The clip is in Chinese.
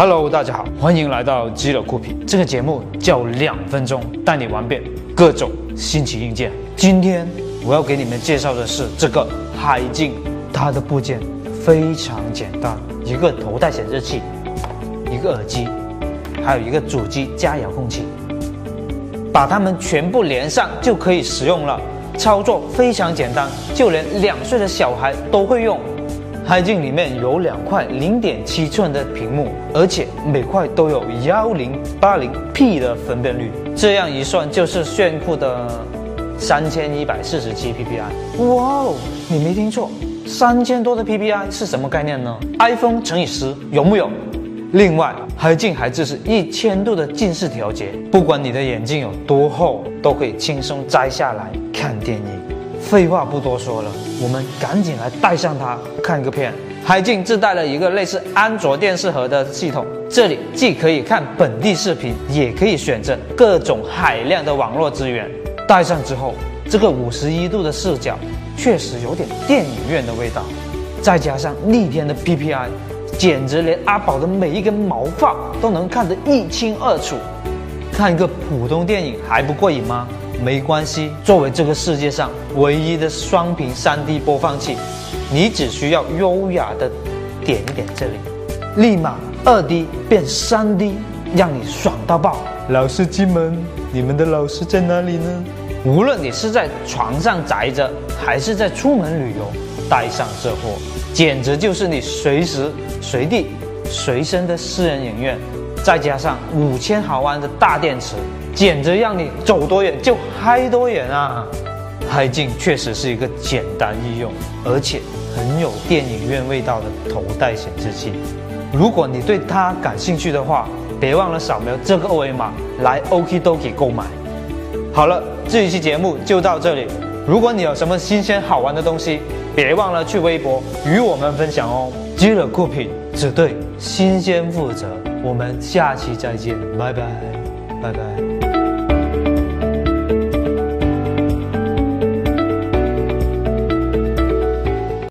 Hello，大家好，欢迎来到基乐酷品。这个节目叫两分钟带你玩遍各种新奇硬件。今天我要给你们介绍的是这个海镜，它的部件非常简单，一个头戴显示器，一个耳机，还有一个主机加遥控器，把它们全部连上就可以使用了。操作非常简单，就连两岁的小孩都会用。海镜里面有两块零点七寸的屏幕，而且每块都有幺零八零 P 的分辨率，这样一算就是炫酷的三千一百四十七 PPI。哇哦，你没听错，三千多的 PPI 是什么概念呢？iPhone 乘以十有木有？另外，海镜还支持一千度的近视调节，不管你的眼镜有多厚，都可以轻松摘下来看电影。废话不多说了，我们赶紧来带上它看个片。海镜自带了一个类似安卓电视盒的系统，这里既可以看本地视频，也可以选择各种海量的网络资源。戴上之后，这个五十一度的视角确实有点电影院的味道，再加上逆天的 PPI，简直连阿宝的每一根毛发都能看得一清二楚。看一个普通电影还不过瘾吗？没关系，作为这个世界上唯一的双屏 3D 播放器，你只需要优雅的点一点这里，立马 2D 变 3D，让你爽到爆！老司机们，你们的老师在哪里呢？无论你是在床上宅着，还是在出门旅游，带上这货，简直就是你随时随地随身的私人影院。再加上五千毫安的大电池。简直让你走多远就嗨多远啊！海镜确实是一个简单易用，而且很有电影院味道的头戴显示器。如果你对它感兴趣的话，别忘了扫描这个二维码来 OKDoki 购买。好了，这一期节目就到这里。如果你有什么新鲜好玩的东西，别忘了去微博与我们分享哦。积了酷品只对新鲜负责。我们下期再见，拜拜，拜拜。